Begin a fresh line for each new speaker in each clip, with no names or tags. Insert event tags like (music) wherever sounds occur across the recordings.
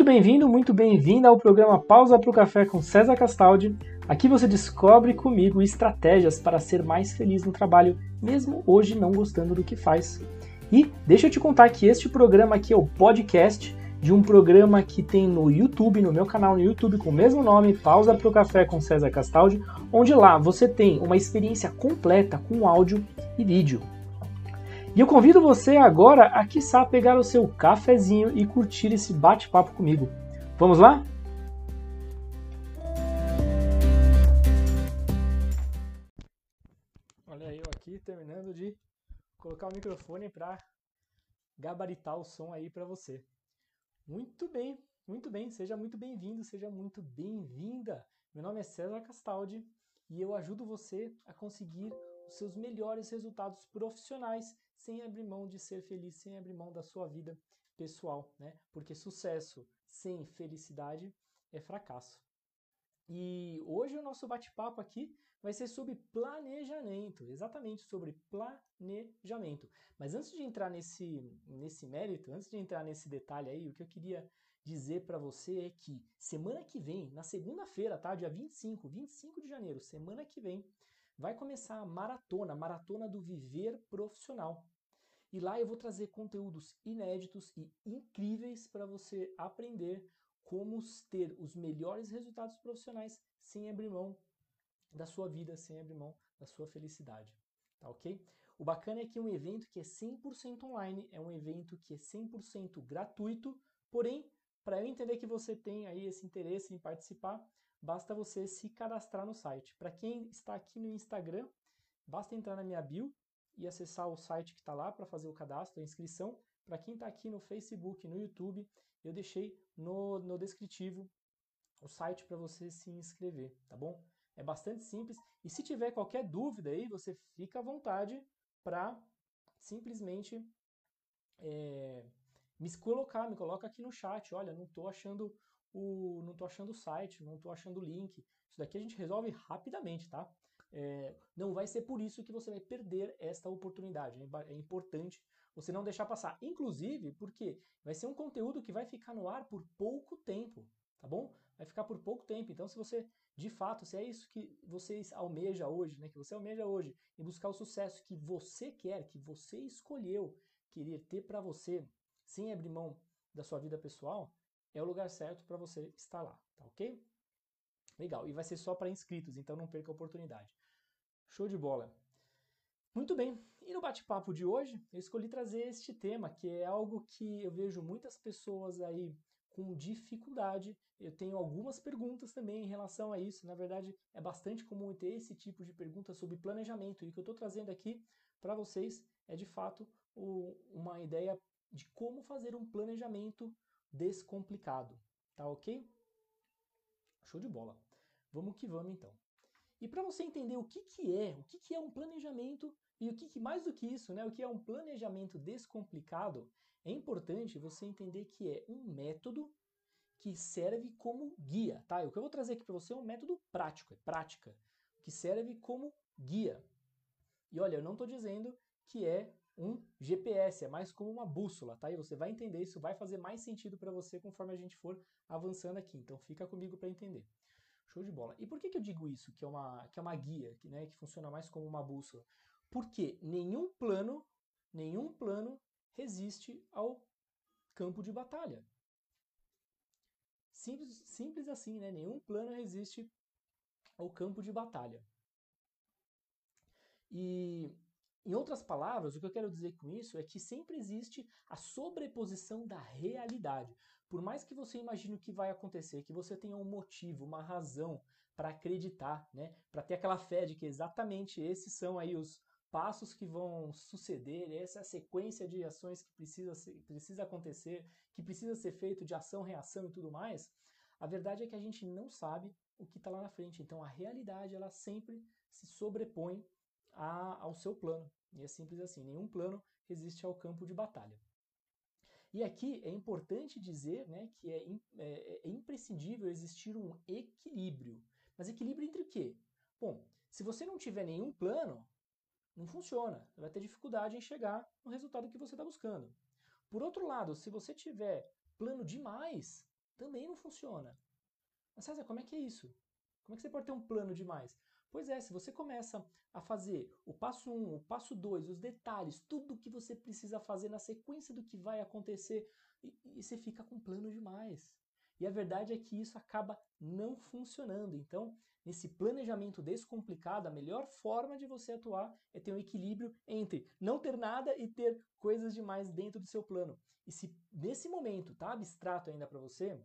Muito bem-vindo, muito bem-vinda ao programa Pausa para o Café com César Castaldi. Aqui você descobre comigo estratégias para ser mais feliz no trabalho, mesmo hoje não gostando do que faz. E deixa eu te contar que este programa aqui é o podcast de um programa que tem no YouTube, no meu canal no YouTube com o mesmo nome, Pausa para o Café com César Castaldi, onde lá você tem uma experiência completa com áudio e vídeo. E eu convido você agora a, quiçá, pegar o seu cafezinho e curtir esse bate-papo comigo. Vamos lá? Olha eu aqui terminando de colocar o microfone para gabaritar o som aí para você. Muito bem, muito bem, seja muito bem-vindo, seja muito bem-vinda. Meu nome é César Castaldi e eu ajudo você a conseguir os seus melhores resultados profissionais sem abrir mão de ser feliz, sem abrir mão da sua vida pessoal, né? Porque sucesso sem felicidade é fracasso. E hoje o nosso bate-papo aqui vai ser sobre planejamento, exatamente sobre planejamento. Mas antes de entrar nesse, nesse mérito, antes de entrar nesse detalhe aí, o que eu queria dizer para você é que semana que vem, na segunda-feira, tá? Dia 25, 25 de janeiro, semana que vem, vai começar a maratona, a maratona do viver profissional. E lá eu vou trazer conteúdos inéditos e incríveis para você aprender como ter os melhores resultados profissionais sem abrir mão da sua vida, sem abrir mão da sua felicidade. Tá ok? O bacana é que é um evento que é 100% online, é um evento que é 100% gratuito, porém, para eu entender que você tem aí esse interesse em participar, basta você se cadastrar no site. Para quem está aqui no Instagram, basta entrar na minha bio e acessar o site que está lá para fazer o cadastro, a inscrição. Para quem está aqui no Facebook, no YouTube, eu deixei no, no descritivo o site para você se inscrever, tá bom? É bastante simples. E se tiver qualquer dúvida aí, você fica à vontade para simplesmente é, me colocar, me coloca aqui no chat. Olha, não estou achando o, não tô achando o site, não estou achando o link. Isso daqui a gente resolve rapidamente, tá? É, não vai ser por isso que você vai perder esta oportunidade. É, é importante você não deixar passar. Inclusive, porque vai ser um conteúdo que vai ficar no ar por pouco tempo, tá bom? Vai ficar por pouco tempo. Então, se você, de fato, se é isso que você almeja hoje, né? Que você almeja hoje, e buscar o sucesso que você quer, que você escolheu querer ter para você, sem abrir mão da sua vida pessoal, é o lugar certo para você estar lá, tá ok? Legal, e vai ser só para inscritos, então não perca a oportunidade. Show de bola. Muito bem, e no bate-papo de hoje eu escolhi trazer este tema, que é algo que eu vejo muitas pessoas aí com dificuldade. Eu tenho algumas perguntas também em relação a isso. Na verdade, é bastante comum ter esse tipo de pergunta sobre planejamento. E o que eu estou trazendo aqui para vocês é de fato o, uma ideia de como fazer um planejamento descomplicado. Tá ok? Show de bola. Vamos que vamos então. E para você entender o que, que é, o que, que é um planejamento e o que, que mais do que isso, né, o que é um planejamento descomplicado, é importante você entender que é um método que serve como guia, tá? O que eu vou trazer aqui para você é um método prático, é prática, que serve como guia. E olha, eu não estou dizendo que é um GPS, é mais como uma bússola, tá? E você vai entender, isso vai fazer mais sentido para você conforme a gente for avançando aqui. Então fica comigo para entender. Show de bola. E por que, que eu digo isso, que é uma, que é uma guia, que, né, que funciona mais como uma bússola? Porque nenhum plano, nenhum plano resiste ao campo de batalha. Simples, simples assim, né? Nenhum plano resiste ao campo de batalha. E, em outras palavras, o que eu quero dizer com isso é que sempre existe a sobreposição da realidade. Por mais que você imagine o que vai acontecer, que você tenha um motivo, uma razão para acreditar, né? Para ter aquela fé de que exatamente esses são aí os passos que vão suceder, essa é a sequência de ações que precisa, ser, precisa acontecer, que precisa ser feito de ação, reação e tudo mais. A verdade é que a gente não sabe o que está lá na frente. Então a realidade ela sempre se sobrepõe a, ao seu plano. E é simples assim: nenhum plano resiste ao campo de batalha. E aqui é importante dizer né, que é, é, é imprescindível existir um equilíbrio. Mas equilíbrio entre o quê? Bom, se você não tiver nenhum plano, não funciona. Vai ter dificuldade em chegar no resultado que você está buscando. Por outro lado, se você tiver plano demais, também não funciona. Mas César, como é que é isso? Como é que você pode ter um plano demais? Pois é, se você começa a fazer o passo 1, um, o passo 2, os detalhes, tudo o que você precisa fazer na sequência do que vai acontecer, e, e você fica com plano demais. E a verdade é que isso acaba não funcionando. Então, nesse planejamento descomplicado, a melhor forma de você atuar é ter um equilíbrio entre não ter nada e ter coisas demais dentro do seu plano. E se nesse momento tá abstrato ainda para você,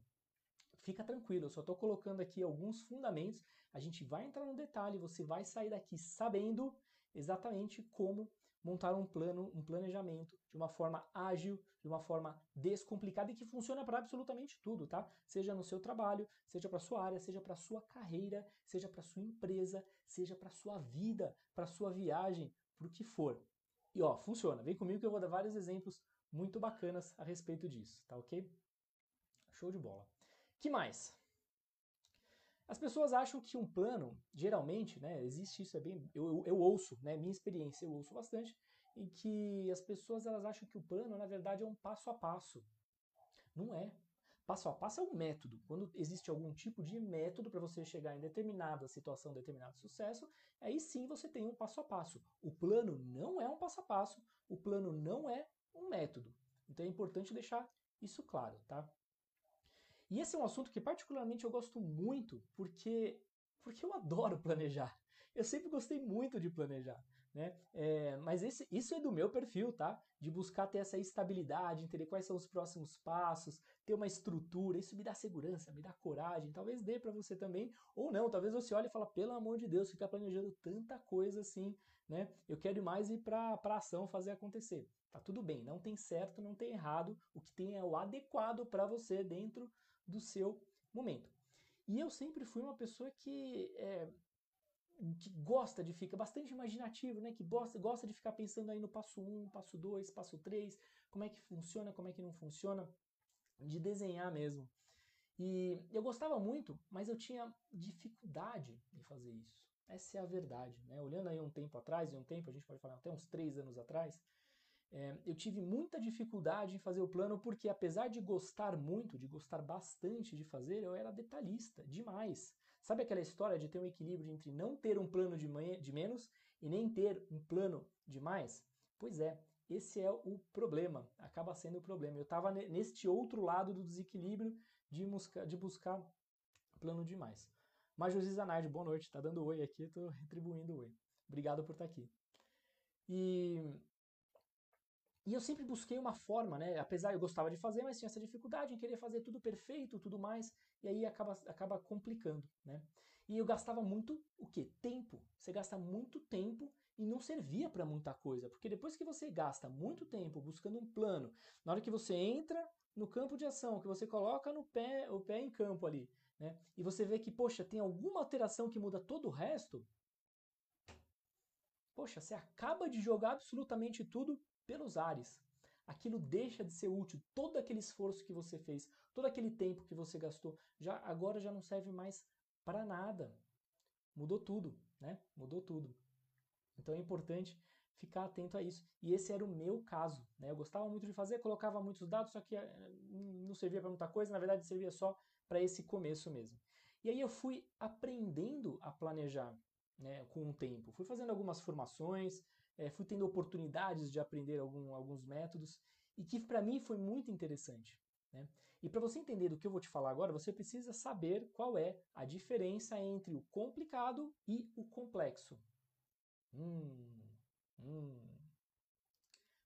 fica tranquilo, eu só estou colocando aqui alguns fundamentos. A gente vai entrar no detalhe, você vai sair daqui sabendo exatamente como montar um plano, um planejamento de uma forma ágil, de uma forma descomplicada e que funciona para absolutamente tudo, tá? Seja no seu trabalho, seja para sua área, seja para sua carreira, seja para sua empresa, seja para sua vida, para sua viagem, para o que for. E ó, funciona. Vem comigo que eu vou dar vários exemplos muito bacanas a respeito disso, tá ok? Show de bola. Que mais? As pessoas acham que um plano, geralmente, né, existe isso, é bem, eu, eu, eu ouço, né, minha experiência eu ouço bastante, em que as pessoas elas acham que o plano, na verdade, é um passo a passo. Não é. Passo a passo é um método. Quando existe algum tipo de método para você chegar em determinada situação, determinado sucesso, aí sim você tem um passo a passo. O plano não é um passo a passo, o plano não é um método. Então é importante deixar isso claro, tá? E esse é um assunto que particularmente eu gosto muito porque, porque eu adoro planejar. Eu sempre gostei muito de planejar. Né? É, mas esse, isso é do meu perfil, tá? De buscar ter essa estabilidade, entender quais são os próximos passos, ter uma estrutura. Isso me dá segurança, me dá coragem. Talvez dê para você também, ou não. Talvez você olhe e fala, pelo amor de Deus, ficar planejando tanta coisa assim, né? Eu quero mais ir para a ação fazer acontecer. Tá tudo bem, não tem certo, não tem errado. O que tem é o adequado para você dentro do seu momento. E eu sempre fui uma pessoa que, é, que gosta de ficar bastante imaginativo, né? que gosta, gosta de ficar pensando aí no passo 1, um, passo 2, passo 3, como é que funciona, como é que não funciona, de desenhar mesmo. E eu gostava muito, mas eu tinha dificuldade em fazer isso. Essa é a verdade. Né? Olhando aí um tempo atrás, e um tempo, a gente pode falar até uns três anos atrás, é, eu tive muita dificuldade em fazer o plano porque, apesar de gostar muito, de gostar bastante de fazer, eu era detalhista demais. Sabe aquela história de ter um equilíbrio entre não ter um plano de, manhã, de menos e nem ter um plano de mais? Pois é, esse é o problema, acaba sendo o problema. Eu estava neste outro lado do desequilíbrio de, buscar, de buscar plano demais. Major Zanardi, boa noite, tá dando oi aqui, estou retribuindo oi. Obrigado por estar tá aqui. E e eu sempre busquei uma forma, né? Apesar eu gostava de fazer, mas tinha essa dificuldade em querer fazer tudo perfeito, tudo mais, e aí acaba, acaba complicando, né? E eu gastava muito o quê? Tempo. Você gasta muito tempo e não servia para muita coisa, porque depois que você gasta muito tempo buscando um plano, na hora que você entra no campo de ação, que você coloca no pé, o pé em campo ali, né? E você vê que, poxa, tem alguma alteração que muda todo o resto, poxa, você acaba de jogar absolutamente tudo pelos ares. Aquilo deixa de ser útil, todo aquele esforço que você fez, todo aquele tempo que você gastou, já agora já não serve mais para nada. Mudou tudo, né? Mudou tudo. Então é importante ficar atento a isso. E esse era o meu caso, né? Eu gostava muito de fazer, colocava muitos dados, só que eh, não servia para muita coisa, na verdade servia só para esse começo mesmo. E aí eu fui aprendendo a planejar, né, com o tempo. Fui fazendo algumas formações, é, fui tendo oportunidades de aprender algum, alguns métodos e que para mim foi muito interessante. Né? E para você entender do que eu vou te falar agora, você precisa saber qual é a diferença entre o complicado e o complexo. Hum, hum.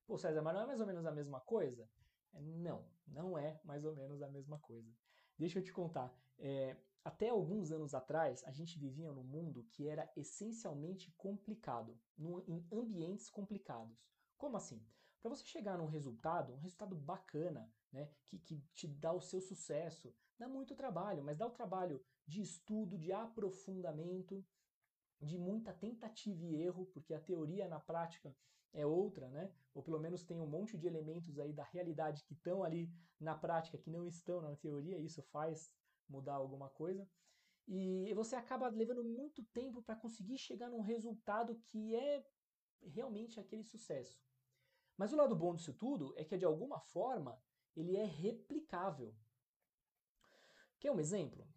Pô, César, mas não é mais ou menos a mesma coisa? É, não, não é mais ou menos a mesma coisa. Deixa eu te contar. É, até alguns anos atrás, a gente vivia num mundo que era essencialmente complicado, num, em ambientes complicados. Como assim? Para você chegar num resultado, um resultado bacana, né, que, que te dá o seu sucesso, dá muito trabalho, mas dá o trabalho de estudo, de aprofundamento, de muita tentativa e erro, porque a teoria na prática é outra, né? Ou pelo menos tem um monte de elementos aí da realidade que estão ali na prática, que não estão na teoria, e isso faz mudar alguma coisa. E você acaba levando muito tempo para conseguir chegar num resultado que é realmente aquele sucesso. Mas o lado bom disso tudo é que de alguma forma ele é replicável. Quer um exemplo?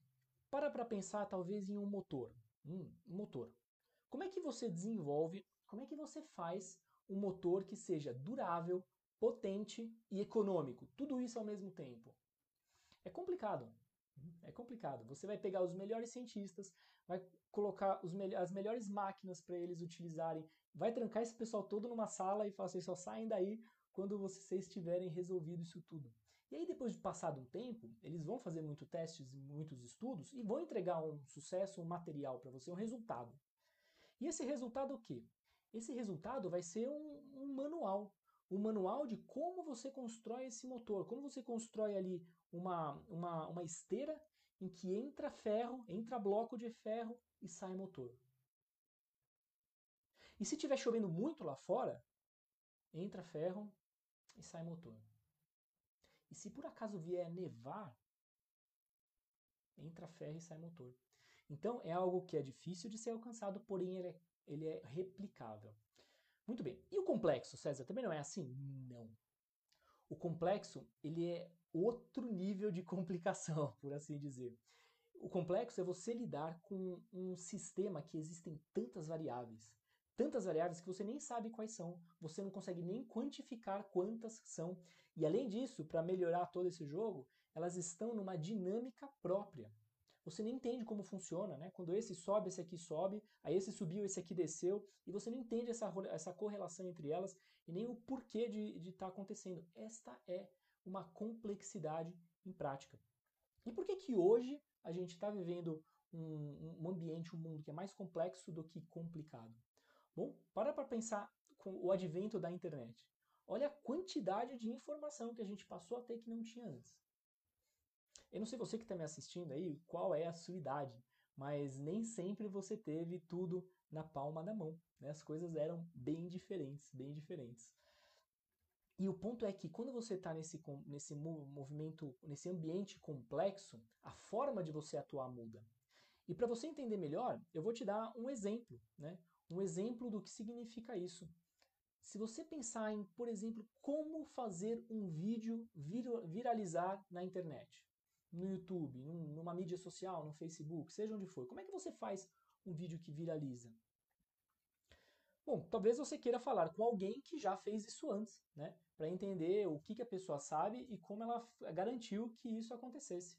Para para pensar talvez em um motor. Hum, um motor. Como é que você desenvolve, como é que você faz um motor que seja durável, potente e econômico? Tudo isso ao mesmo tempo. É complicado. É complicado. Você vai pegar os melhores cientistas, vai colocar me as melhores máquinas para eles utilizarem, vai trancar esse pessoal todo numa sala e falar assim, só saem daí quando vocês tiverem resolvido isso tudo. E aí, depois de passado um tempo, eles vão fazer muitos testes, muitos estudos e vão entregar um sucesso, um material para você, um resultado. E esse resultado é o quê? Esse resultado vai ser um, um manual. Um manual de como você constrói esse motor, como você constrói ali uma, uma, uma esteira em que entra ferro, entra bloco de ferro e sai motor. E se estiver chovendo muito lá fora, entra ferro e sai motor. E se por acaso vier nevar, entra ferro e sai motor. Então é algo que é difícil de ser alcançado, porém ele é, ele é replicável. Muito bem. E o complexo, César, também não é assim? Não. O complexo, ele é outro nível de (laughs) complicação, por assim dizer. O complexo é você lidar com um sistema que existem tantas variáveis, tantas variáveis que você nem sabe quais são, você não consegue nem quantificar quantas são. E além disso, para melhorar todo esse jogo, elas estão numa dinâmica própria. Você nem entende como funciona, né? Quando esse sobe, esse aqui sobe, aí esse subiu, esse aqui desceu, e você não entende essa, essa correlação entre elas e nem o porquê de estar tá acontecendo. Esta é uma complexidade em prática. E por que que hoje a gente está vivendo um, um ambiente, um mundo que é mais complexo do que complicado? Bom, para para pensar com o advento da internet. Olha a quantidade de informação que a gente passou a ter que não tinha antes. Eu não sei você que está me assistindo aí, qual é a sua idade, mas nem sempre você teve tudo na palma da mão. Né? As coisas eram bem diferentes, bem diferentes. E o ponto é que quando você está nesse, nesse movimento, nesse ambiente complexo, a forma de você atuar muda. E para você entender melhor, eu vou te dar um exemplo, né? Um exemplo do que significa isso. Se você pensar em, por exemplo, como fazer um vídeo vir viralizar na internet, no YouTube, num, numa mídia social, no Facebook, seja onde for, como é que você faz um vídeo que viraliza? Bom, talvez você queira falar com alguém que já fez isso antes, né? Para entender o que, que a pessoa sabe e como ela garantiu que isso acontecesse.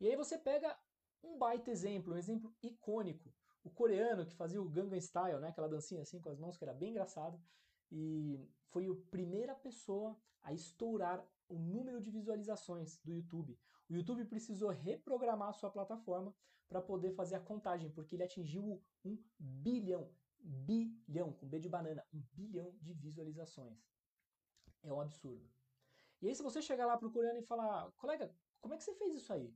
E aí você pega um baita exemplo, um exemplo icônico. O coreano que fazia o Gangnam Style, né? Aquela dancinha assim com as mãos que era bem engraçado. E foi a primeira pessoa a estourar o número de visualizações do YouTube. O YouTube precisou reprogramar a sua plataforma para poder fazer a contagem, porque ele atingiu um bilhão bilhão, com B de banana, um bilhão de visualizações. É um absurdo. E aí, se você chegar lá procurando e falar, colega, como é que você fez isso aí?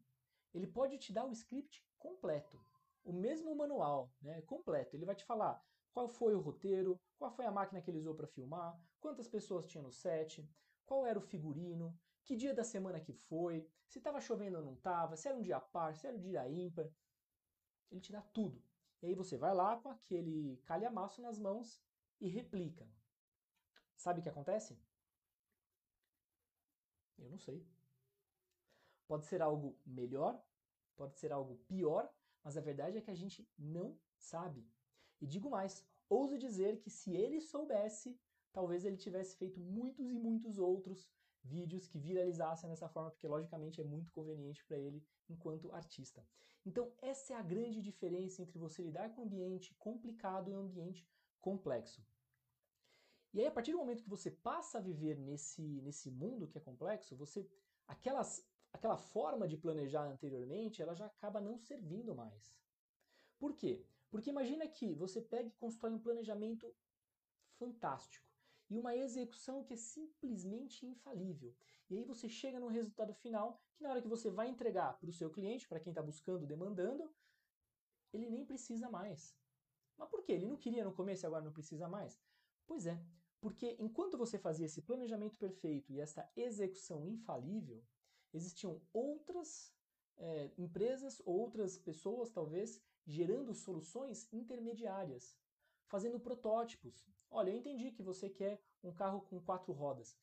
Ele pode te dar o script completo, o mesmo manual, né, completo. Ele vai te falar qual foi o roteiro, qual foi a máquina que ele usou para filmar, quantas pessoas tinha no set, qual era o figurino, que dia da semana que foi, se estava chovendo ou não estava, se era um dia par, se era um dia ímpar. Ele te dá tudo. E aí você vai lá com aquele calhamaço nas mãos e replica. Sabe o que acontece? Eu não sei. Pode ser algo melhor, pode ser algo pior, mas a verdade é que a gente não sabe. E digo mais, ouso dizer que se ele soubesse, talvez ele tivesse feito muitos e muitos outros vídeos que viralizassem dessa forma, porque logicamente é muito conveniente para ele enquanto artista. Então, essa é a grande diferença entre você lidar com um ambiente complicado e um ambiente complexo. E aí, a partir do momento que você passa a viver nesse, nesse mundo que é complexo, você aquelas, aquela forma de planejar anteriormente, ela já acaba não servindo mais. Por quê? Porque imagina que você pega e constrói um planejamento fantástico e uma execução que é simplesmente infalível. E aí você chega no resultado final que na hora que você vai entregar para o seu cliente, para quem está buscando, demandando, ele nem precisa mais. Mas por quê? Ele não queria no começo e agora não precisa mais? Pois é, porque enquanto você fazia esse planejamento perfeito e essa execução infalível, existiam outras é, empresas, outras pessoas talvez, gerando soluções intermediárias fazendo protótipos. Olha, eu entendi que você quer um carro com quatro rodas.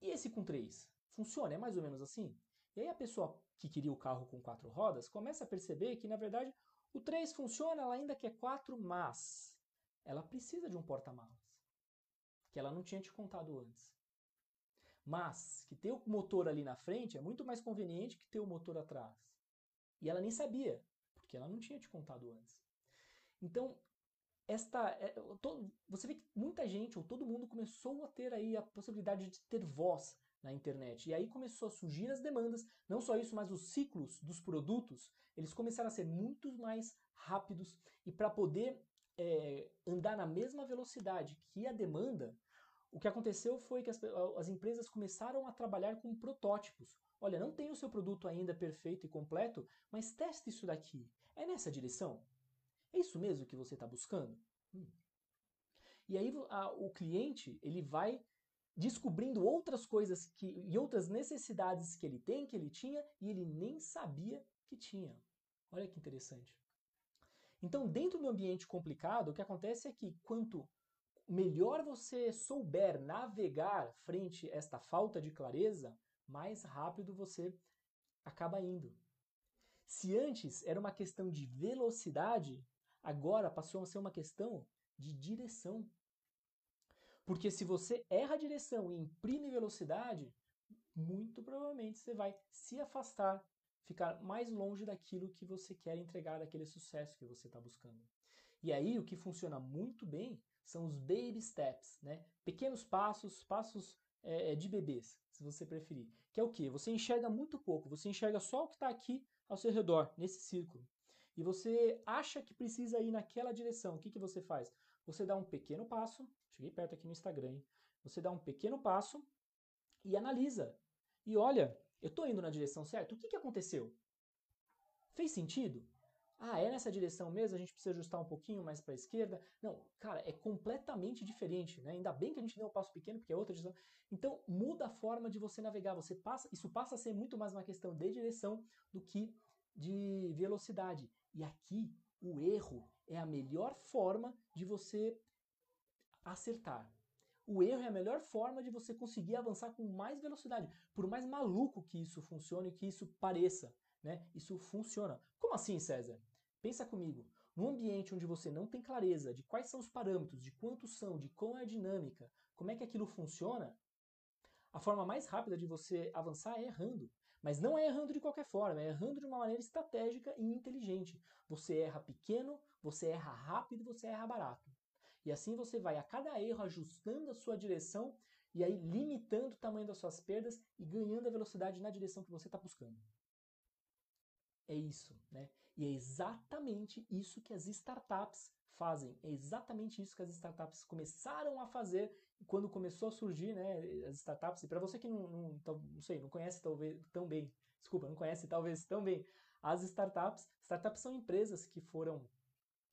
E esse com três? Funciona? É mais ou menos assim? E aí a pessoa que queria o carro com quatro rodas começa a perceber que, na verdade, o 3 funciona, ela ainda quer 4, mas ela precisa de um porta-malas, que ela não tinha te contado antes. Mas que ter o motor ali na frente é muito mais conveniente que ter o motor atrás. E ela nem sabia, porque ela não tinha te contado antes. Então, esta, é, você vê que muita gente, ou todo mundo, começou a ter aí a possibilidade de ter voz na internet. E aí começou a surgir as demandas, não só isso, mas os ciclos dos produtos, eles começaram a ser muito mais rápidos e para poder é, andar na mesma velocidade que a demanda, o que aconteceu foi que as, as empresas começaram a trabalhar com protótipos. Olha, não tem o seu produto ainda perfeito e completo, mas teste isso daqui. É nessa direção? É isso mesmo que você está buscando? Hum. E aí a, o cliente ele vai descobrindo outras coisas que, e outras necessidades que ele tem, que ele tinha, e ele nem sabia que tinha. Olha que interessante. Então, dentro do ambiente complicado, o que acontece é que quanto melhor você souber navegar frente a esta falta de clareza, mais rápido você acaba indo. Se antes era uma questão de velocidade, agora passou a ser uma questão de direção. Porque se você erra a direção e imprime velocidade, muito provavelmente você vai se afastar, ficar mais longe daquilo que você quer entregar, daquele sucesso que você está buscando. E aí o que funciona muito bem são os baby steps, né? Pequenos passos, passos é, de bebês, se você preferir. Que é o que? Você enxerga muito pouco, você enxerga só o que está aqui ao seu redor, nesse círculo. E você acha que precisa ir naquela direção. O que, que você faz? Você dá um pequeno passo, cheguei perto aqui no Instagram, hein? você dá um pequeno passo e analisa. E olha, eu estou indo na direção certa, o que, que aconteceu? Fez sentido? Ah, é nessa direção mesmo? A gente precisa ajustar um pouquinho mais para a esquerda? Não, cara, é completamente diferente, né? Ainda bem que a gente deu um passo pequeno, porque é outra direção. Então, muda a forma de você navegar. Você passa, isso passa a ser muito mais uma questão de direção do que de velocidade. E aqui, o erro é a melhor forma de você acertar. O erro é a melhor forma de você conseguir avançar com mais velocidade. Por mais maluco que isso funcione, que isso pareça, né? Isso funciona. Como assim, César? Pensa comigo. Num ambiente onde você não tem clareza de quais são os parâmetros, de quantos são, de como é a dinâmica, como é que aquilo funciona, a forma mais rápida de você avançar é errando. Mas não é errando de qualquer forma, é errando de uma maneira estratégica e inteligente. Você erra pequeno, você erra rápido, você erra barato. E assim você vai a cada erro ajustando a sua direção e aí limitando o tamanho das suas perdas e ganhando a velocidade na direção que você está buscando. É isso, né? E é exatamente isso que as startups fazem. É exatamente isso que as startups começaram a fazer quando começou a surgir, né, as startups. E para você que não, não, não sei, não conhece talvez tão bem, desculpa, não conhece talvez tão bem as startups. Startups são empresas que foram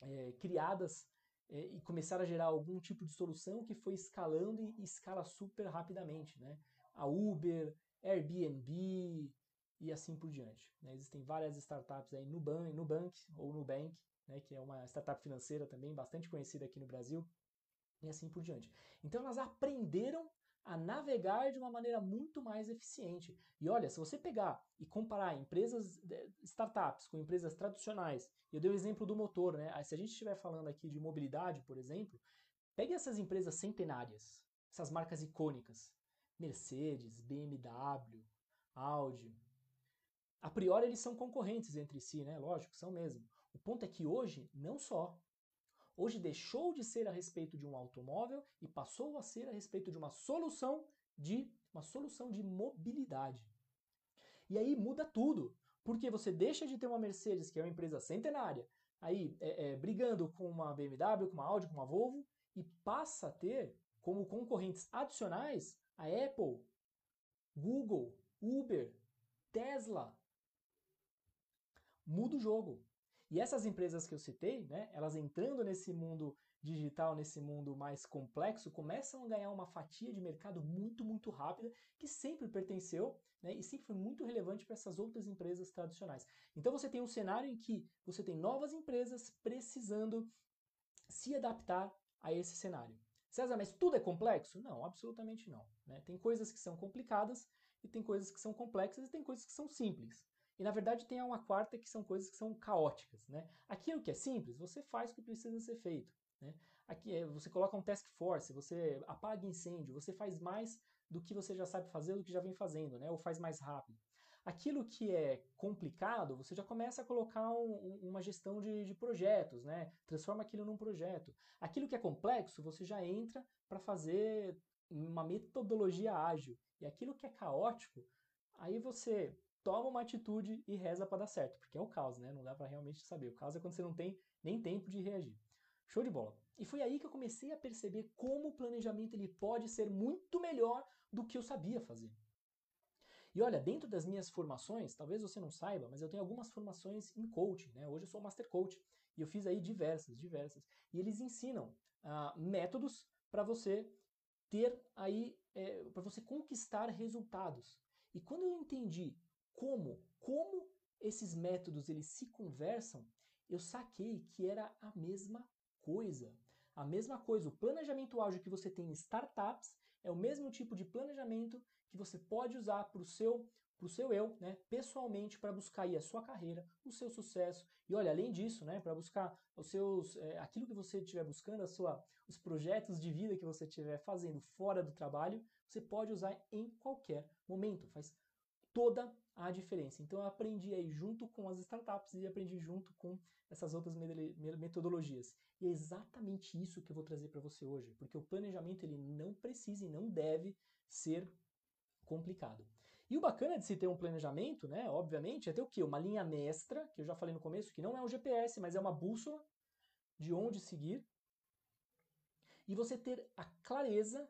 é, criadas é, e começaram a gerar algum tipo de solução que foi escalando e, escala super rapidamente, né? A Uber, Airbnb e assim por diante. Né? Existem várias startups aí, Nubank, Nubank ou Nubank, né, que é uma startup financeira também bastante conhecida aqui no Brasil, e assim por diante. Então elas aprenderam a navegar de uma maneira muito mais eficiente. E olha, se você pegar e comparar empresas, startups com empresas tradicionais, eu dei o exemplo do motor, né? Se a gente estiver falando aqui de mobilidade, por exemplo, pegue essas empresas centenárias, essas marcas icônicas, Mercedes, BMW, Audi. A priori eles são concorrentes entre si, né? Lógico, são mesmo. O ponto é que hoje, não só. Hoje deixou de ser a respeito de um automóvel e passou a ser a respeito de uma solução de uma solução de mobilidade. E aí muda tudo, porque você deixa de ter uma Mercedes, que é uma empresa centenária, aí é, é, brigando com uma BMW, com uma Audi, com uma Volvo, e passa a ter como concorrentes adicionais a Apple, Google, Uber, Tesla. Muda o jogo. E essas empresas que eu citei, né, elas entrando nesse mundo digital, nesse mundo mais complexo, começam a ganhar uma fatia de mercado muito, muito rápida, que sempre pertenceu né, e sempre foi muito relevante para essas outras empresas tradicionais. Então você tem um cenário em que você tem novas empresas precisando se adaptar a esse cenário. César, mas tudo é complexo? Não, absolutamente não. Né? Tem coisas que são complicadas e tem coisas que são complexas e tem coisas que são simples. E na verdade tem uma quarta que são coisas que são caóticas. Né? Aquilo que é simples, você faz o que precisa ser feito. Né? Aqui é, você coloca um task force, você apaga incêndio, você faz mais do que você já sabe fazer, do que já vem fazendo, né? ou faz mais rápido. Aquilo que é complicado, você já começa a colocar um, uma gestão de, de, projetos, né? Transforma aquilo num projeto. Aquilo que é complexo, você já entra para fazer uma metodologia ágil. E aquilo que é caótico, aí você toma uma atitude e reza para dar certo, porque é o caos, né? Não dá para realmente saber. O caos é quando você não tem nem tempo de reagir. Show de bola. E foi aí que eu comecei a perceber como o planejamento ele pode ser muito melhor do que eu sabia fazer. E olha, dentro das minhas formações, talvez você não saiba, mas eu tenho algumas formações em coaching, né? Hoje eu sou Master Coach e eu fiz aí diversas, diversas. E eles ensinam ah, métodos para você ter aí, é, para você conquistar resultados. E quando eu entendi como, como esses métodos eles se conversam, eu saquei que era a mesma coisa. A mesma coisa, o planejamento ágil que você tem em startups é o mesmo tipo de planejamento que você pode usar para o seu para o seu eu, né, pessoalmente, para buscar aí a sua carreira, o seu sucesso. E olha, além disso, né, para buscar os seus, é, aquilo que você estiver buscando, a sua, os projetos de vida que você estiver fazendo fora do trabalho, você pode usar em qualquer momento. Faz toda a diferença. Então eu aprendi aí junto com as startups e aprendi junto com essas outras metodologias. E é exatamente isso que eu vou trazer para você hoje, porque o planejamento ele não precisa e não deve ser complicado. E o bacana de se ter um planejamento, né, obviamente, é ter o quê? Uma linha mestra, que eu já falei no começo, que não é um GPS, mas é uma bússola de onde seguir. E você ter a clareza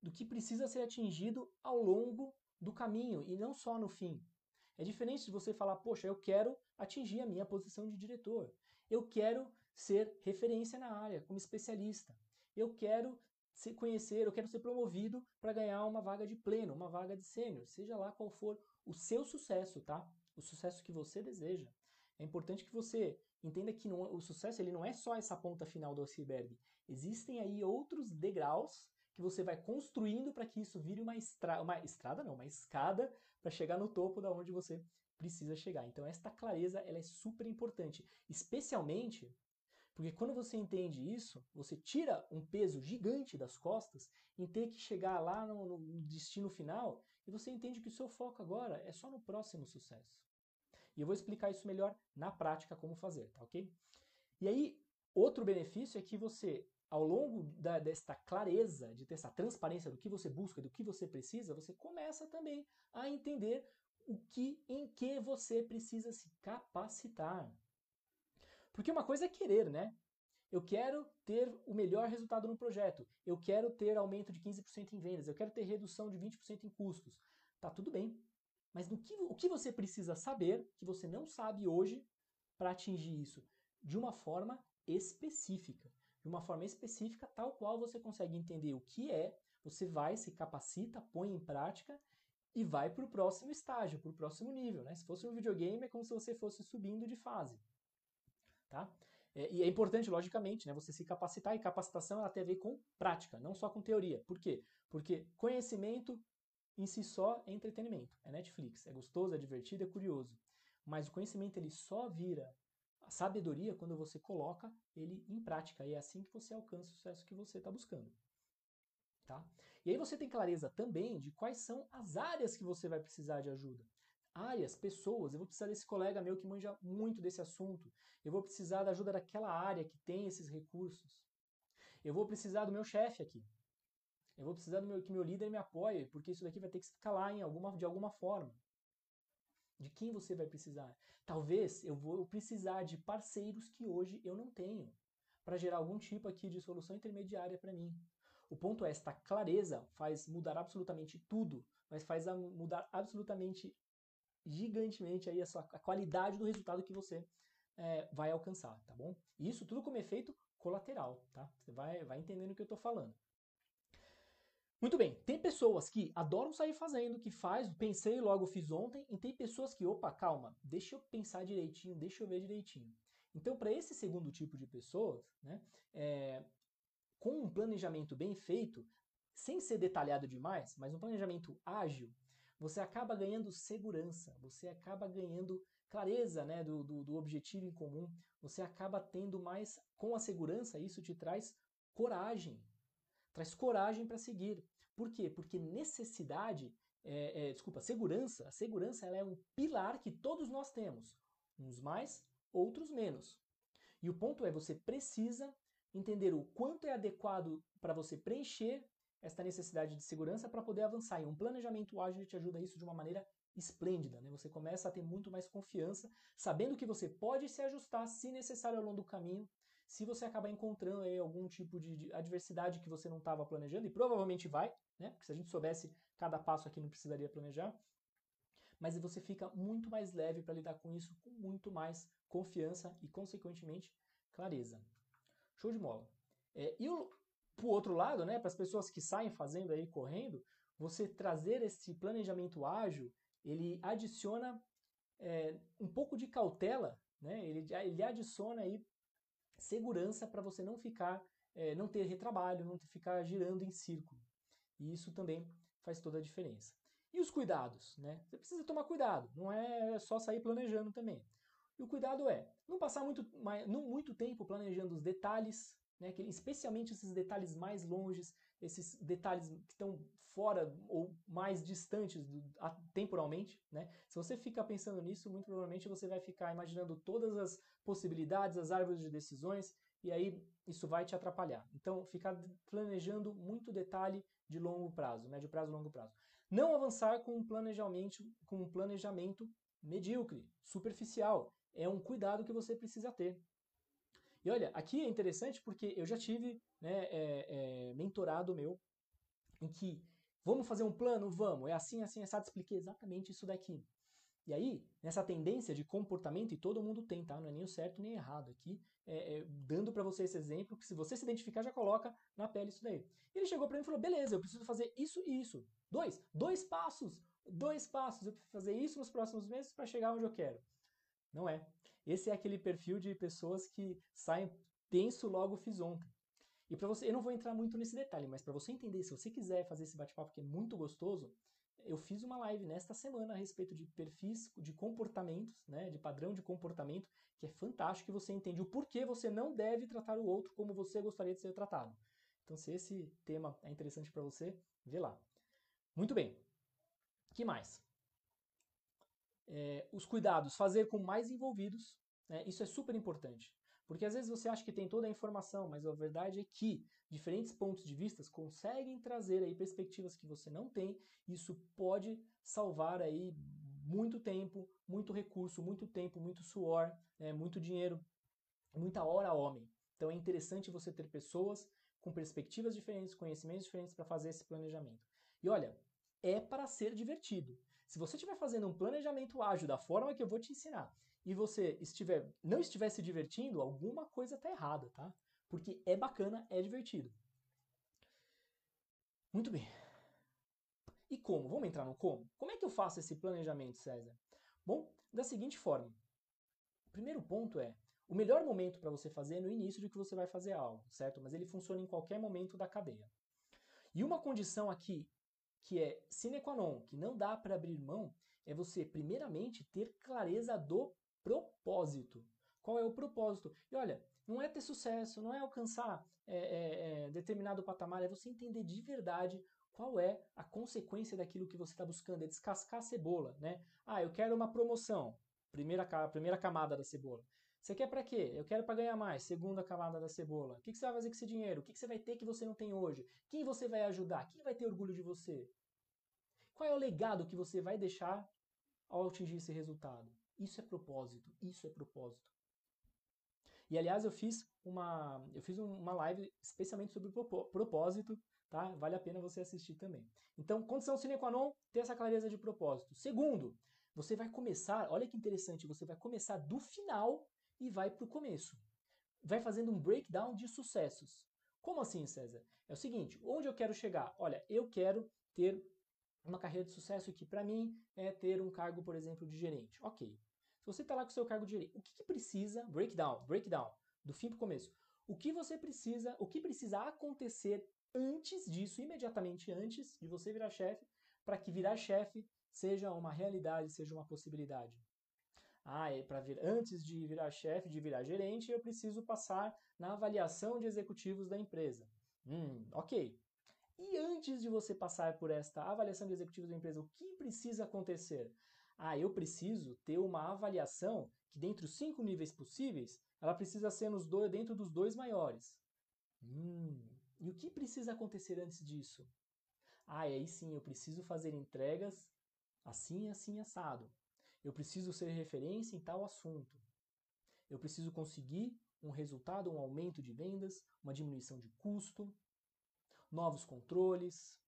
do que precisa ser atingido ao longo do caminho e não só no fim. É diferente de você falar, poxa, eu quero atingir a minha posição de diretor. Eu quero ser referência na área, como especialista. Eu quero se conhecer, eu quero ser promovido para ganhar uma vaga de pleno, uma vaga de sênior, seja lá qual for o seu sucesso, tá? O sucesso que você deseja. É importante que você entenda que não, o sucesso ele não é só essa ponta final do iceberg. Existem aí outros degraus que você vai construindo para que isso vire uma, estra uma estrada, não, uma escada para chegar no topo da onde você precisa chegar. Então esta clareza ela é super importante, especialmente porque quando você entende isso, você tira um peso gigante das costas em ter que chegar lá no, no destino final e você entende que o seu foco agora é só no próximo sucesso. E eu vou explicar isso melhor na prática como fazer, tá ok? E aí, outro benefício é que você, ao longo da, desta clareza, de ter essa transparência do que você busca, do que você precisa, você começa também a entender o que, em que você precisa se capacitar. Porque uma coisa é querer, né? Eu quero ter o melhor resultado no projeto. Eu quero ter aumento de 15% em vendas. Eu quero ter redução de 20% em custos. Tá tudo bem. Mas no que, o que você precisa saber, que você não sabe hoje, para atingir isso? De uma forma específica. Uma forma específica, tal qual você consegue entender o que é, você vai, se capacita, põe em prática e vai para o próximo estágio, para o próximo nível. Né? Se fosse um videogame, é como se você fosse subindo de fase. Tá? É, e é importante, logicamente, né, você se capacitar, e capacitação ela tem a ver com prática, não só com teoria. Por quê? Porque conhecimento em si só é entretenimento, é Netflix, é gostoso, é divertido, é curioso. Mas o conhecimento ele só vira sabedoria quando você coloca ele em prática, e é assim que você alcança o sucesso que você está buscando. Tá? E aí você tem clareza também de quais são as áreas que você vai precisar de ajuda áreas, pessoas. Eu vou precisar desse colega meu que manja muito desse assunto. Eu vou precisar da ajuda daquela área que tem esses recursos. Eu vou precisar do meu chefe aqui. Eu vou precisar do meu, que meu líder me apoie, porque isso daqui vai ter que escalar em alguma, de alguma forma. De quem você vai precisar? Talvez eu vou precisar de parceiros que hoje eu não tenho, para gerar algum tipo aqui de solução intermediária para mim. O ponto é, esta clareza faz mudar absolutamente tudo, mas faz mudar absolutamente gigantemente aí a, sua, a qualidade do resultado que você é, vai alcançar, tá bom? Isso tudo como efeito colateral, tá? Você vai, vai entendendo o que eu estou falando. Muito bem, tem pessoas que adoram sair fazendo, que faz, pensei logo fiz ontem, e tem pessoas que, opa, calma, deixa eu pensar direitinho, deixa eu ver direitinho. Então, para esse segundo tipo de pessoas, né, é, com um planejamento bem feito, sem ser detalhado demais, mas um planejamento ágil, você acaba ganhando segurança, você acaba ganhando clareza né, do, do, do objetivo em comum, você acaba tendo mais, com a segurança, isso te traz coragem, traz coragem para seguir. Por quê? Porque necessidade, é, é, desculpa, segurança, a segurança ela é um pilar que todos nós temos, uns mais, outros menos. E o ponto é, você precisa entender o quanto é adequado para você preencher esta necessidade de segurança para poder avançar. E um planejamento ágil te ajuda a isso de uma maneira esplêndida. Né? Você começa a ter muito mais confiança, sabendo que você pode se ajustar, se necessário, ao longo do caminho, se você acabar encontrando aí algum tipo de, adversidade que você não estava planejando, e provavelmente vai, né? porque se a gente soubesse cada passo aqui não precisaria planejar, mas você fica muito mais leve para lidar com isso, com muito mais confiança e, consequentemente, clareza. Show de bola. É, e o, por outro lado, né, para as pessoas que saem fazendo aí, correndo, você trazer esse planejamento ágil, ele adiciona é, um pouco de cautela, né, ele, ele adiciona aí segurança para você não ficar, é, não ter retrabalho, não ficar girando em círculo. E isso também faz toda a diferença. E os cuidados, né? Você precisa tomar cuidado, não é só sair planejando também. E o cuidado é não passar muito, muito tempo planejando os detalhes, né, que, especialmente esses detalhes mais longes, esses detalhes que estão fora ou mais distantes do, a, temporalmente. Né? Se você ficar pensando nisso, muito provavelmente você vai ficar imaginando todas as possibilidades, as árvores de decisões, e aí isso vai te atrapalhar. Então, ficar planejando muito detalhe de longo prazo, médio prazo, longo prazo. Não avançar com um planejamento, com um planejamento medíocre, superficial. É um cuidado que você precisa ter. E olha, aqui é interessante porque eu já tive né, é, é, mentorado meu em que vamos fazer um plano? Vamos, é assim, assim, assado, expliquei exatamente isso daqui. E aí, nessa tendência de comportamento, e todo mundo tem, tá? Não é nem o certo nem errado aqui, é, é, dando para você esse exemplo, que se você se identificar, já coloca na pele isso daí. Ele chegou para mim e falou: beleza, eu preciso fazer isso e isso. Dois, dois passos, dois passos. Eu preciso fazer isso nos próximos meses para chegar onde eu quero. Não é. Esse é aquele perfil de pessoas que saem tenso logo fiz ontem. E para você, eu não vou entrar muito nesse detalhe, mas para você entender, se você quiser fazer esse bate-papo que é muito gostoso, eu fiz uma live nesta semana a respeito de perfis de comportamentos, né, de padrão de comportamento, que é fantástico e você entende o porquê você não deve tratar o outro como você gostaria de ser tratado. Então, se esse tema é interessante para você, vê lá. Muito bem. que mais? É, os cuidados, fazer com mais envolvidos, né, isso é super importante. Porque às vezes você acha que tem toda a informação, mas a verdade é que diferentes pontos de vista conseguem trazer aí perspectivas que você não tem. Isso pode salvar aí muito tempo, muito recurso, muito tempo, muito suor, né, muito dinheiro, muita hora homem. Então é interessante você ter pessoas com perspectivas diferentes, conhecimentos diferentes para fazer esse planejamento. E olha, é para ser divertido. Se você estiver fazendo um planejamento ágil da forma que eu vou te ensinar e você estiver não estiver se divertindo, alguma coisa está errada, tá? Porque é bacana, é divertido. Muito bem. E como? Vamos entrar no como? Como é que eu faço esse planejamento, César? Bom, da seguinte forma. O primeiro ponto é, o melhor momento para você fazer é no início de que você vai fazer algo, certo? Mas ele funciona em qualquer momento da cadeia. E uma condição aqui que é sine qua non, que não dá para abrir mão, é você, primeiramente, ter clareza do propósito. Qual é o propósito? E olha, não é ter sucesso, não é alcançar é, é, é, determinado patamar, é você entender de verdade qual é a consequência daquilo que você está buscando, é descascar a cebola, né? Ah, eu quero uma promoção, primeira, primeira camada da cebola. Você quer para quê? Eu quero para ganhar mais. Segunda camada da cebola. O que, que você vai fazer com esse dinheiro? O que, que você vai ter que você não tem hoje? Quem você vai ajudar? Quem vai ter orgulho de você? Qual é o legado que você vai deixar ao atingir esse resultado? Isso é propósito. Isso é propósito. E aliás, eu fiz uma, eu fiz uma live especialmente sobre propósito, tá? Vale a pena você assistir também. Então, condição sine qua non, ter essa clareza de propósito. Segundo, você vai começar, olha que interessante, você vai começar do final e vai para o começo. Vai fazendo um breakdown de sucessos. Como assim, César? É o seguinte, onde eu quero chegar? Olha, eu quero ter uma carreira de sucesso que para mim é ter um cargo, por exemplo, de gerente. Ok. Se você está lá com o seu cargo de gerente, o que, que precisa, breakdown, breakdown, do fim para o começo. O que você precisa, o que precisa acontecer antes disso, imediatamente antes de você virar chefe, para que virar chefe seja uma realidade, seja uma possibilidade. Ah, é para vir antes de virar chefe, de virar gerente, eu preciso passar na avaliação de executivos da empresa. Hum, ok. E antes de você passar por esta avaliação de executivos da empresa, o que precisa acontecer? Ah, eu preciso ter uma avaliação que, dentre os cinco níveis possíveis, ela precisa ser nos dois, dentro dos dois maiores. Hum, e o que precisa acontecer antes disso? Ah, e aí sim, eu preciso fazer entregas assim, assim, assado. Eu preciso ser referência em tal assunto. Eu preciso conseguir um resultado, um aumento de vendas, uma diminuição de custo, novos controles,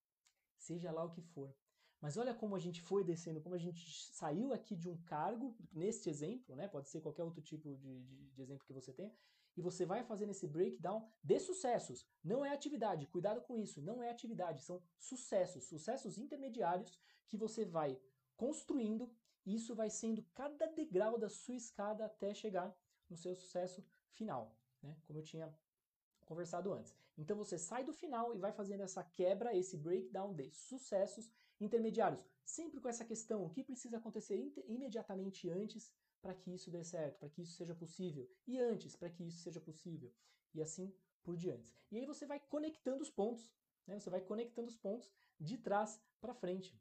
seja lá o que for. Mas olha como a gente foi descendo, como a gente saiu aqui de um cargo, neste exemplo, né? pode ser qualquer outro tipo de, de, de exemplo que você tenha, e você vai fazendo esse breakdown de sucessos. Não é atividade, cuidado com isso, não é atividade, são sucessos, sucessos intermediários que você vai construindo isso vai sendo cada degrau da sua escada até chegar no seu sucesso final, né? como eu tinha conversado antes. Então você sai do final e vai fazendo essa quebra, esse breakdown de sucessos intermediários, sempre com essa questão, o que precisa acontecer imediatamente antes para que isso dê certo, para que isso seja possível, e antes para que isso seja possível, e assim por diante. E aí você vai conectando os pontos, né? você vai conectando os pontos de trás para frente.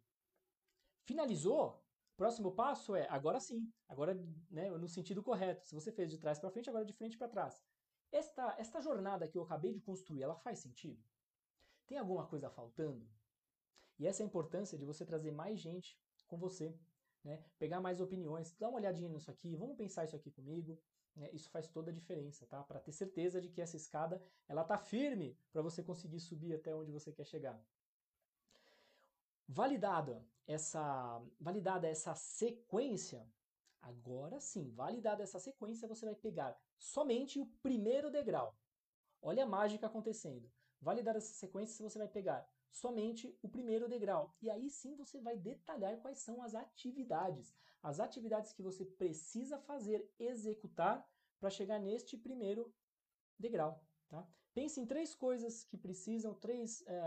Finalizou? Próximo passo é agora sim, agora né, no sentido correto. Se você fez de trás para frente, agora de frente para trás. Esta, esta jornada que eu acabei de construir, ela faz sentido? Tem alguma coisa faltando? E essa é a importância de você trazer mais gente com você, né? pegar mais opiniões, dá uma olhadinha nisso aqui, vamos pensar isso aqui comigo. Né? Isso faz toda a diferença, tá? Para ter certeza de que essa escada ela tá firme para você conseguir subir até onde você quer chegar. Validada essa, validada essa sequência, agora sim, validada essa sequência, você vai pegar somente o primeiro degrau. Olha a mágica acontecendo. Validada essa sequência, você vai pegar somente o primeiro degrau. E aí sim você vai detalhar quais são as atividades. As atividades que você precisa fazer, executar, para chegar neste primeiro degrau. Tá? Pense em três coisas que precisam, três é,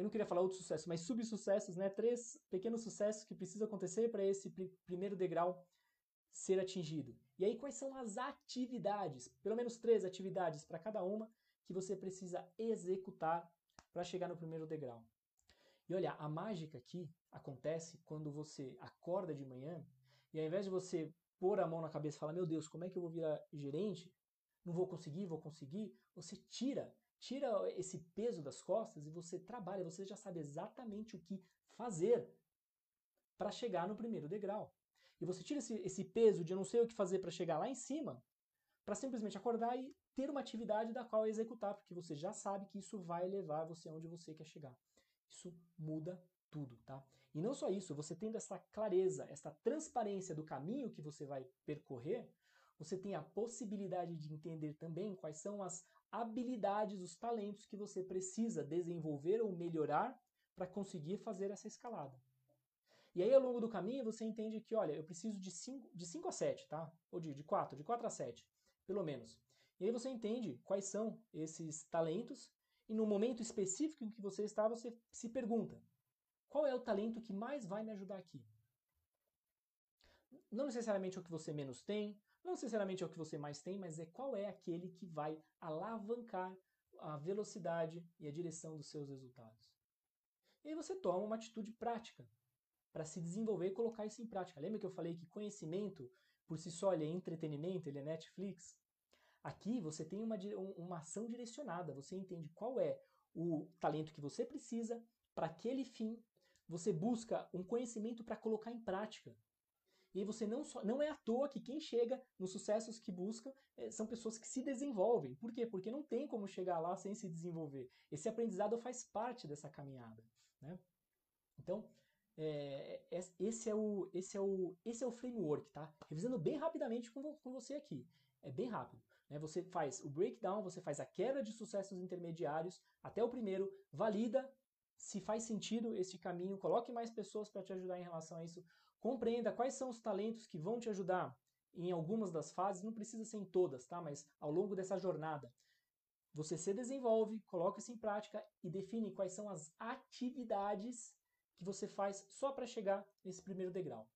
eu não queria falar outros sucessos, mas subsucessos, né? Três pequenos sucessos que precisam acontecer para esse pr primeiro degrau ser atingido. E aí, quais são as atividades? Pelo menos três atividades para cada uma que você precisa executar para chegar no primeiro degrau. E olha, a mágica aqui acontece quando você acorda de manhã e ao invés de você pôr a mão na cabeça e falar, meu Deus, como é que eu vou virar gerente? Não vou conseguir, vou conseguir. Você tira tira esse peso das costas e você trabalha, você já sabe exatamente o que fazer para chegar no primeiro degrau. E você tira esse, esse peso de não sei o que fazer para chegar lá em cima, para simplesmente acordar e ter uma atividade da qual executar, porque você já sabe que isso vai levar você aonde você quer chegar. Isso muda tudo, tá? E não só isso, você tendo essa clareza, essa transparência do caminho que você vai percorrer, você tem a possibilidade de entender também quais são as habilidades, os talentos que você precisa desenvolver ou melhorar para conseguir fazer essa escalada. E aí, ao longo do caminho, você entende que, olha, eu preciso de 5 de cinco a 7, tá? Ou de 4, de 4 a 7, pelo menos. E aí você entende quais são esses talentos e no momento específico em que você está, você se pergunta, qual é o talento que mais vai me ajudar aqui? Não necessariamente o que você menos tem, não necessariamente é o que você mais tem, mas é qual é aquele que vai alavancar a velocidade e a direção dos seus resultados. E aí você toma uma atitude prática para se desenvolver e colocar isso em prática. Lembra que eu falei que conhecimento por si só é entretenimento, ele é Netflix? Aqui você tem uma, uma ação direcionada, você entende qual é o talento que você precisa para aquele fim, você busca um conhecimento para colocar em prática. E você não só, não é à toa que quem chega nos sucessos que busca é, são pessoas que se desenvolvem. Por quê? Porque não tem como chegar lá sem se desenvolver. Esse aprendizado faz parte dessa caminhada, né? Então, é, esse, é o, esse, é o, esse é o framework, tá? Revisando bem rapidamente com, com você aqui. É bem rápido. Né? Você faz o breakdown, você faz a quebra de sucessos intermediários até o primeiro, valida se faz sentido esse caminho, coloque mais pessoas para te ajudar em relação a isso, Compreenda quais são os talentos que vão te ajudar em algumas das fases, não precisa ser em todas, tá? Mas ao longo dessa jornada, você se desenvolve, coloca isso em prática e define quais são as atividades que você faz só para chegar nesse primeiro degrau.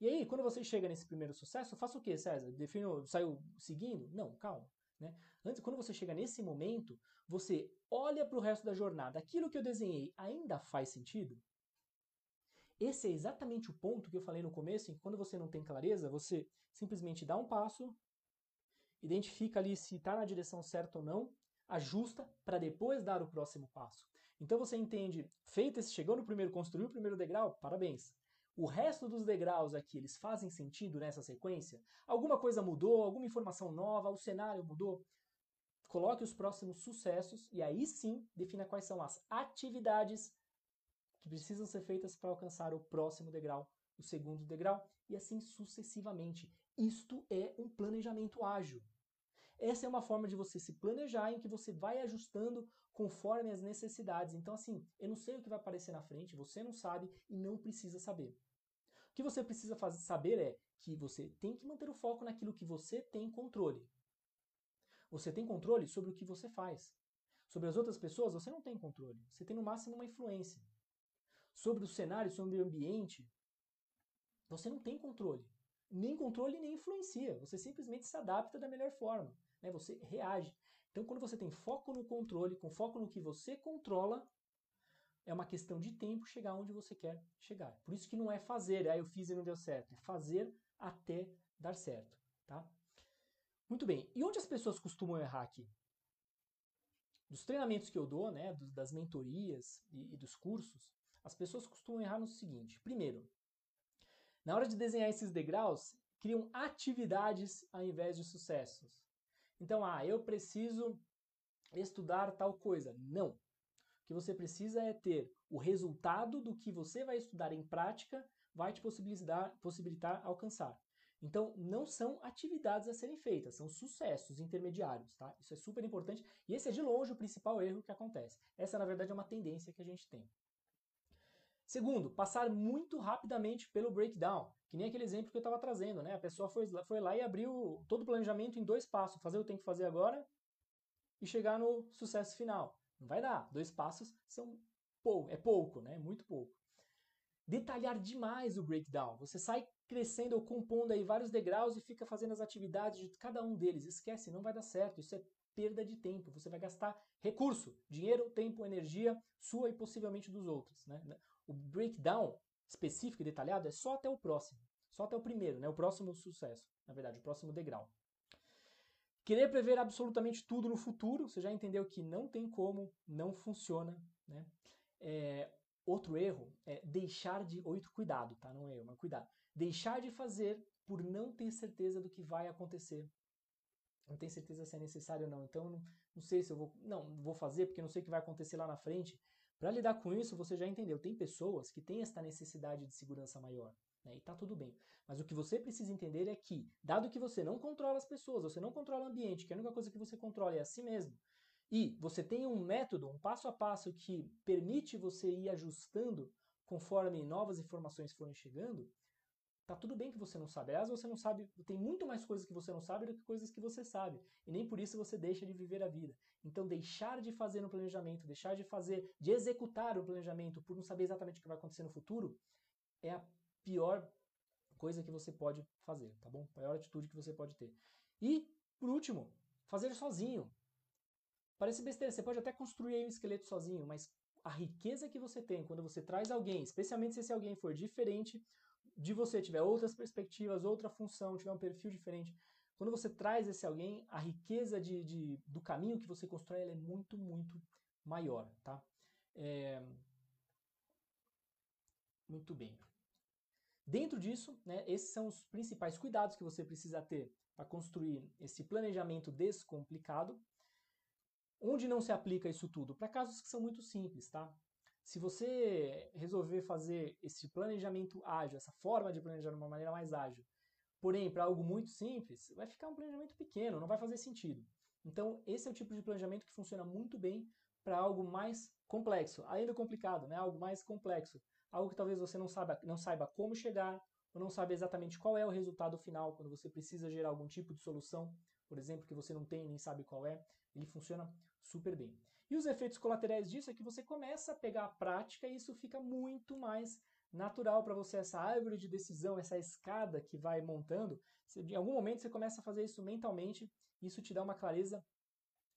E aí, quando você chega nesse primeiro sucesso, faça o que, César? Defino, saiu seguindo? Não, calma. Né? Antes, quando você chega nesse momento, você olha para o resto da jornada. Aquilo que eu desenhei ainda faz sentido? Esse é exatamente o ponto que eu falei no começo, em que quando você não tem clareza, você simplesmente dá um passo, identifica ali se está na direção certa ou não, ajusta para depois dar o próximo passo. Então você entende, feito esse, chegou no primeiro, construiu o primeiro degrau, parabéns. O resto dos degraus aqui, eles fazem sentido nessa sequência? Alguma coisa mudou, alguma informação nova, o cenário mudou? Coloque os próximos sucessos e aí sim defina quais são as atividades que precisam ser feitas para alcançar o próximo degrau, o segundo degrau e assim sucessivamente. Isto é um planejamento ágil. Essa é uma forma de você se planejar em que você vai ajustando conforme as necessidades. Então, assim, eu não sei o que vai aparecer na frente, você não sabe e não precisa saber. O que você precisa fazer, saber é que você tem que manter o foco naquilo que você tem controle. Você tem controle sobre o que você faz. Sobre as outras pessoas, você não tem controle. Você tem no máximo uma influência. Sobre o cenário, sobre o ambiente, você não tem controle. Nem controle, nem influencia. Você simplesmente se adapta da melhor forma né? Você reage. Então, quando você tem foco no controle, com foco no que você controla, é uma questão de tempo chegar onde você quer chegar. Por isso que não é fazer, ah, eu fiz e não deu certo. É fazer até dar certo, tá? Muito bem. E onde as pessoas costumam errar aqui? Dos treinamentos que eu dou, né, das mentorias e, e dos cursos, as pessoas costumam errar no seguinte. Primeiro, na hora de desenhar esses degraus, criam atividades ao invés de sucessos. Então, ah, eu preciso estudar tal coisa. Não. O que você precisa é ter o resultado do que você vai estudar em prática, vai te possibilitar, possibilitar alcançar. Então, não são atividades a serem feitas, são sucessos intermediários, tá? Isso é super importante e esse é de longe o principal erro que acontece. Essa, na verdade, é uma tendência que a gente tem. Segundo, passar muito rapidamente pelo breakdown, que nem aquele exemplo que eu estava trazendo, né? A pessoa foi, foi lá e abriu todo o planejamento em dois passos, fazer o que tem que fazer agora e chegar no sucesso final. Não vai dar. Dois passos são pouco, é pouco, né? Muito pouco. Detalhar demais o breakdown. Você sai crescendo ou compondo aí vários degraus e fica fazendo as atividades de cada um deles. Esquece, não vai dar certo. Isso é perda de tempo. Você vai gastar recurso, dinheiro, tempo, energia sua e possivelmente dos outros. Né? O breakdown específico e detalhado é só até o próximo, só até o primeiro, né? o próximo sucesso, na verdade, o próximo degrau. Querer prever absolutamente tudo no futuro, você já entendeu que não tem como, não funciona. Né? É, outro erro é deixar de. Oito, cuidado, tá? Não é erro, mas cuidado. Deixar de fazer por não ter certeza do que vai acontecer. Não tem certeza se é necessário ou não. Então, não, não sei se eu vou. Não, vou fazer porque não sei o que vai acontecer lá na frente. Para lidar com isso, você já entendeu, tem pessoas que têm esta necessidade de segurança maior. Né, e tá tudo bem. Mas o que você precisa entender é que, dado que você não controla as pessoas, você não controla o ambiente, que a única coisa que você controla é a si mesmo, e você tem um método, um passo a passo que permite você ir ajustando conforme novas informações forem chegando, Tá tudo bem que você não sabe. Aliás, você não sabe, tem muito mais coisas que você não sabe do que coisas que você sabe. E nem por isso você deixa de viver a vida. Então, deixar de fazer um planejamento, deixar de fazer, de executar o planejamento por não saber exatamente o que vai acontecer no futuro, é a pior coisa que você pode fazer, tá bom? A pior atitude que você pode ter. E, por último, fazer sozinho. Parece besteira, você pode até construir um esqueleto sozinho, mas a riqueza que você tem quando você traz alguém, especialmente se esse alguém for diferente de você tiver outras perspectivas, outra função, tiver um perfil diferente, quando você traz esse alguém, a riqueza de, de do caminho que você constrói é muito, muito maior, tá? É... Muito bem. Dentro disso, né, esses são os principais cuidados que você precisa ter para construir esse planejamento descomplicado. Onde não se aplica isso tudo? Para casos que são muito simples, tá? Se você resolver fazer esse planejamento ágil, essa forma de planejar de uma maneira mais ágil, porém para algo muito simples, vai ficar um planejamento pequeno, não vai fazer sentido. Então, esse é o tipo de planejamento que funciona muito bem para algo mais complexo, ainda complicado, né? algo mais complexo, algo que talvez você não saiba, não saiba como chegar, ou não sabe exatamente qual é o resultado final quando você precisa gerar algum tipo de solução, por exemplo, que você não tem nem sabe qual é, ele funciona super bem. E os efeitos colaterais disso é que você começa a pegar a prática e isso fica muito mais natural para você, essa árvore de decisão, essa escada que vai montando. Em algum momento você começa a fazer isso mentalmente, e isso te dá uma clareza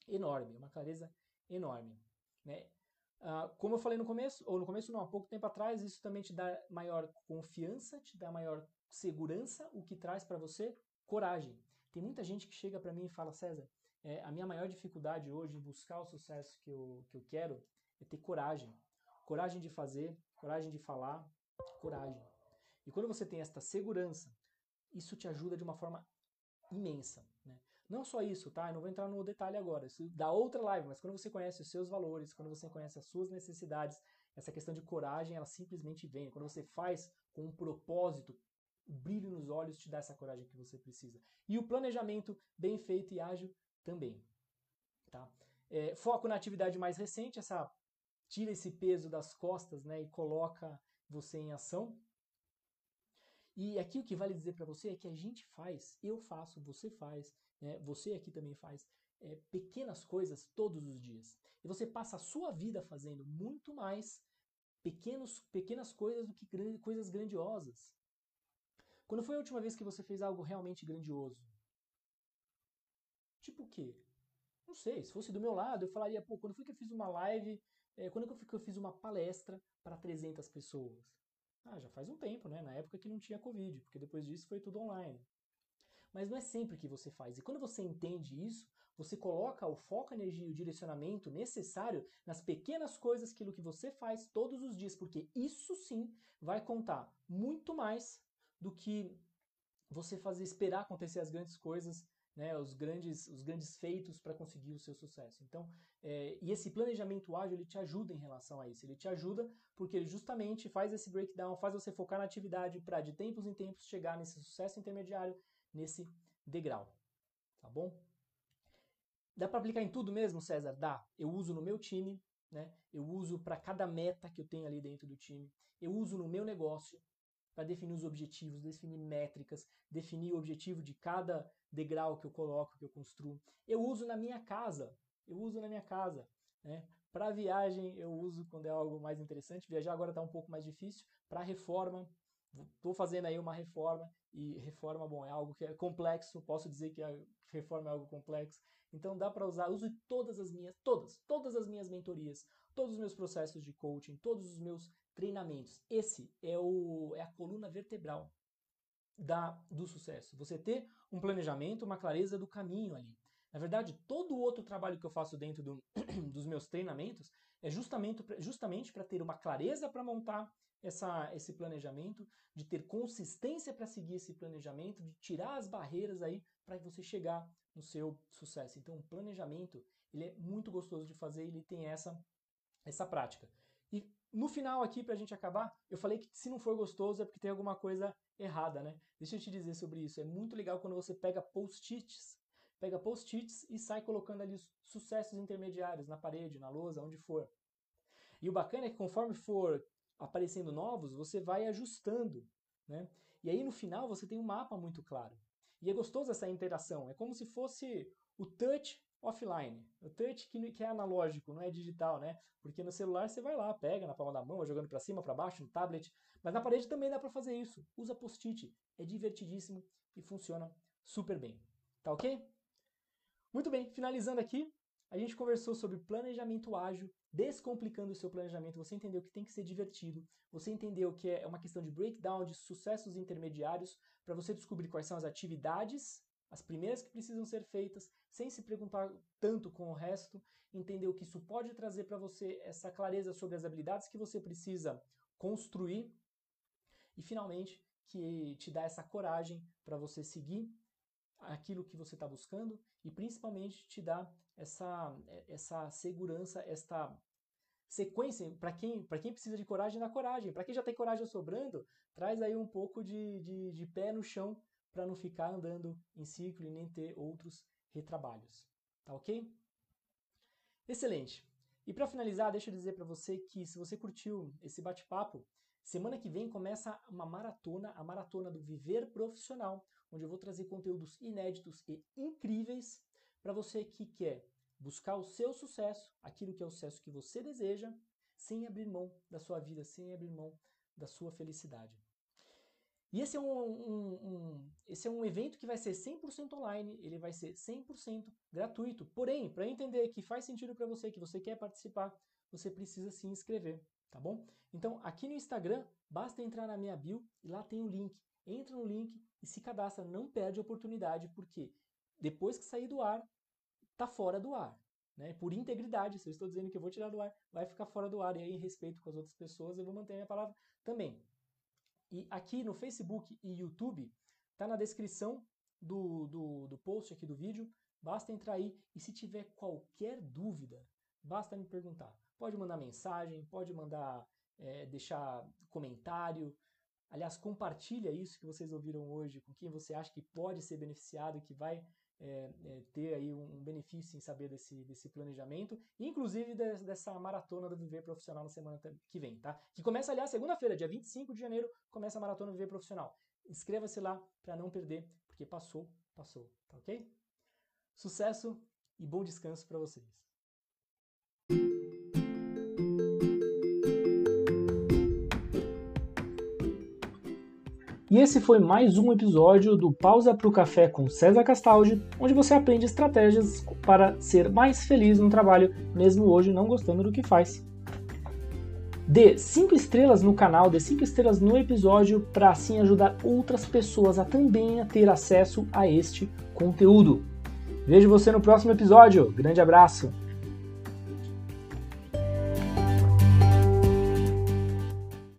enorme, uma clareza enorme. Né? Ah, como eu falei no começo, ou no começo não, há pouco tempo atrás, isso também te dá maior confiança, te dá maior segurança, o que traz para você coragem. Tem muita gente que chega para mim e fala, César, é, a minha maior dificuldade hoje em buscar o sucesso que eu, que eu quero é ter coragem. Coragem de fazer, coragem de falar, coragem. E quando você tem esta segurança, isso te ajuda de uma forma imensa. Né? Não só isso, tá? Eu não vou entrar no detalhe agora, isso dá outra live, mas quando você conhece os seus valores, quando você conhece as suas necessidades, essa questão de coragem, ela simplesmente vem. Quando você faz com um propósito, o brilho nos olhos te dá essa coragem que você precisa. E o planejamento bem feito e ágil também. Tá? É, foco na atividade mais recente, essa tira esse peso das costas né, e coloca você em ação. E aqui o que vale dizer para você é que a gente faz, eu faço, você faz, né, você aqui também faz, é, pequenas coisas todos os dias. E você passa a sua vida fazendo muito mais pequenos, pequenas coisas do que grande, coisas grandiosas. Quando foi a última vez que você fez algo realmente grandioso? Tipo o quê? Não sei, se fosse do meu lado, eu falaria, pô, quando foi que eu fiz uma live, é, quando foi que eu fiz uma palestra para 300 pessoas? Ah, já faz um tempo, né? Na época que não tinha Covid, porque depois disso foi tudo online. Mas não é sempre que você faz. E quando você entende isso, você coloca o foco, a energia e o direcionamento necessário nas pequenas coisas, aquilo que você faz todos os dias, porque isso sim vai contar muito mais do que você fazer esperar acontecer as grandes coisas, né, os grandes, os grandes feitos para conseguir o seu sucesso. Então, é, e esse planejamento ágil ele te ajuda em relação a isso. Ele te ajuda porque ele justamente faz esse breakdown, faz você focar na atividade para de tempos em tempos chegar nesse sucesso intermediário nesse degrau. Tá bom? Dá para aplicar em tudo mesmo, César? Dá. Eu uso no meu time, né? Eu uso para cada meta que eu tenho ali dentro do time. Eu uso no meu negócio para definir os objetivos, definir métricas, definir o objetivo de cada degrau que eu coloco, que eu construo. Eu uso na minha casa. Eu uso na minha casa, né? Para viagem eu uso quando é algo mais interessante. Viajar agora está um pouco mais difícil. Para reforma, estou fazendo aí uma reforma e reforma, bom, é algo que é complexo, posso dizer que a reforma é algo complexo. Então dá para usar, uso todas as minhas, todas, todas as minhas mentorias, todos os meus processos de coaching, todos os meus treinamentos. Esse é, o, é a coluna vertebral da, do sucesso. Você ter um planejamento, uma clareza do caminho ali. Na verdade, todo o outro trabalho que eu faço dentro do, (clears throat) dos meus treinamentos é justamente, justamente para ter uma clareza para montar essa, esse planejamento, de ter consistência para seguir esse planejamento, de tirar as barreiras aí para você chegar no seu sucesso. Então, o planejamento ele é muito gostoso de fazer, ele tem essa essa prática. No final aqui, para a gente acabar, eu falei que se não for gostoso é porque tem alguma coisa errada, né? Deixa eu te dizer sobre isso. É muito legal quando você pega post-its, pega post-its e sai colocando ali os sucessos intermediários na parede, na lousa, onde for. E o bacana é que conforme for aparecendo novos, você vai ajustando, né? E aí no final você tem um mapa muito claro. E é gostoso essa interação, é como se fosse o touch offline. O touch que, que é analógico, não é digital, né? Porque no celular você vai lá, pega na palma da mão, vai jogando para cima, para baixo, no tablet, mas na parede também dá para fazer isso. Usa post-it, é divertidíssimo e funciona super bem. Tá OK? Muito bem, finalizando aqui, a gente conversou sobre planejamento ágil, descomplicando o seu planejamento. Você entendeu que tem que ser divertido, você entendeu que é uma questão de breakdown de sucessos intermediários para você descobrir quais são as atividades, as primeiras que precisam ser feitas, sem se preocupar tanto com o resto, entendeu que isso pode trazer para você essa clareza sobre as habilidades que você precisa construir e finalmente que te dá essa coragem para você seguir aquilo que você está buscando e principalmente te dá essa, essa segurança, esta sequência. Para quem, quem precisa de coragem, dá coragem. Para quem já tem coragem sobrando, traz aí um pouco de, de, de pé no chão para não ficar andando em ciclo e nem ter outros retrabalhos. Tá ok? Excelente. E para finalizar, deixa eu dizer para você que se você curtiu esse bate-papo, semana que vem começa uma maratona, a maratona do Viver Profissional, onde eu vou trazer conteúdos inéditos e incríveis para você que quer buscar o seu sucesso, aquilo que é o sucesso que você deseja, sem abrir mão da sua vida, sem abrir mão da sua felicidade. E esse é um, um, um, esse é um evento que vai ser 100% online, ele vai ser 100% gratuito. Porém, para entender que faz sentido para você, que você quer participar, você precisa se inscrever, tá bom? Então, aqui no Instagram, basta entrar na minha bio e lá tem o link. Entra no link e se cadastra, não perde a oportunidade, porque depois que sair do ar, tá fora do ar. Né? Por integridade, se eu estou dizendo que eu vou tirar do ar, vai ficar fora do ar. E aí, em respeito com as outras pessoas, eu vou manter a minha palavra também. E aqui no Facebook e YouTube, tá na descrição do, do, do post aqui do vídeo. Basta entrar aí e se tiver qualquer dúvida, basta me perguntar. Pode mandar mensagem, pode mandar é, deixar comentário. Aliás, compartilha isso que vocês ouviram hoje com quem você acha que pode ser beneficiado, que vai é, é, ter aí um, benefício em saber desse, desse planejamento, inclusive de, dessa maratona do Viver Profissional na semana que vem, tá? Que começa, aliás, segunda-feira, dia 25 de janeiro, começa a maratona do Viver Profissional. Inscreva-se lá para não perder, porque passou, passou, tá ok? Sucesso e bom descanso para vocês. E esse foi mais um episódio do Pausa para o Café com César Castaldi, onde você aprende estratégias para ser mais feliz no trabalho, mesmo hoje não gostando do que faz. Dê 5 estrelas no canal, dê 5 estrelas no episódio para assim ajudar outras pessoas a também a ter acesso a este conteúdo. Vejo você no próximo episódio. Grande abraço!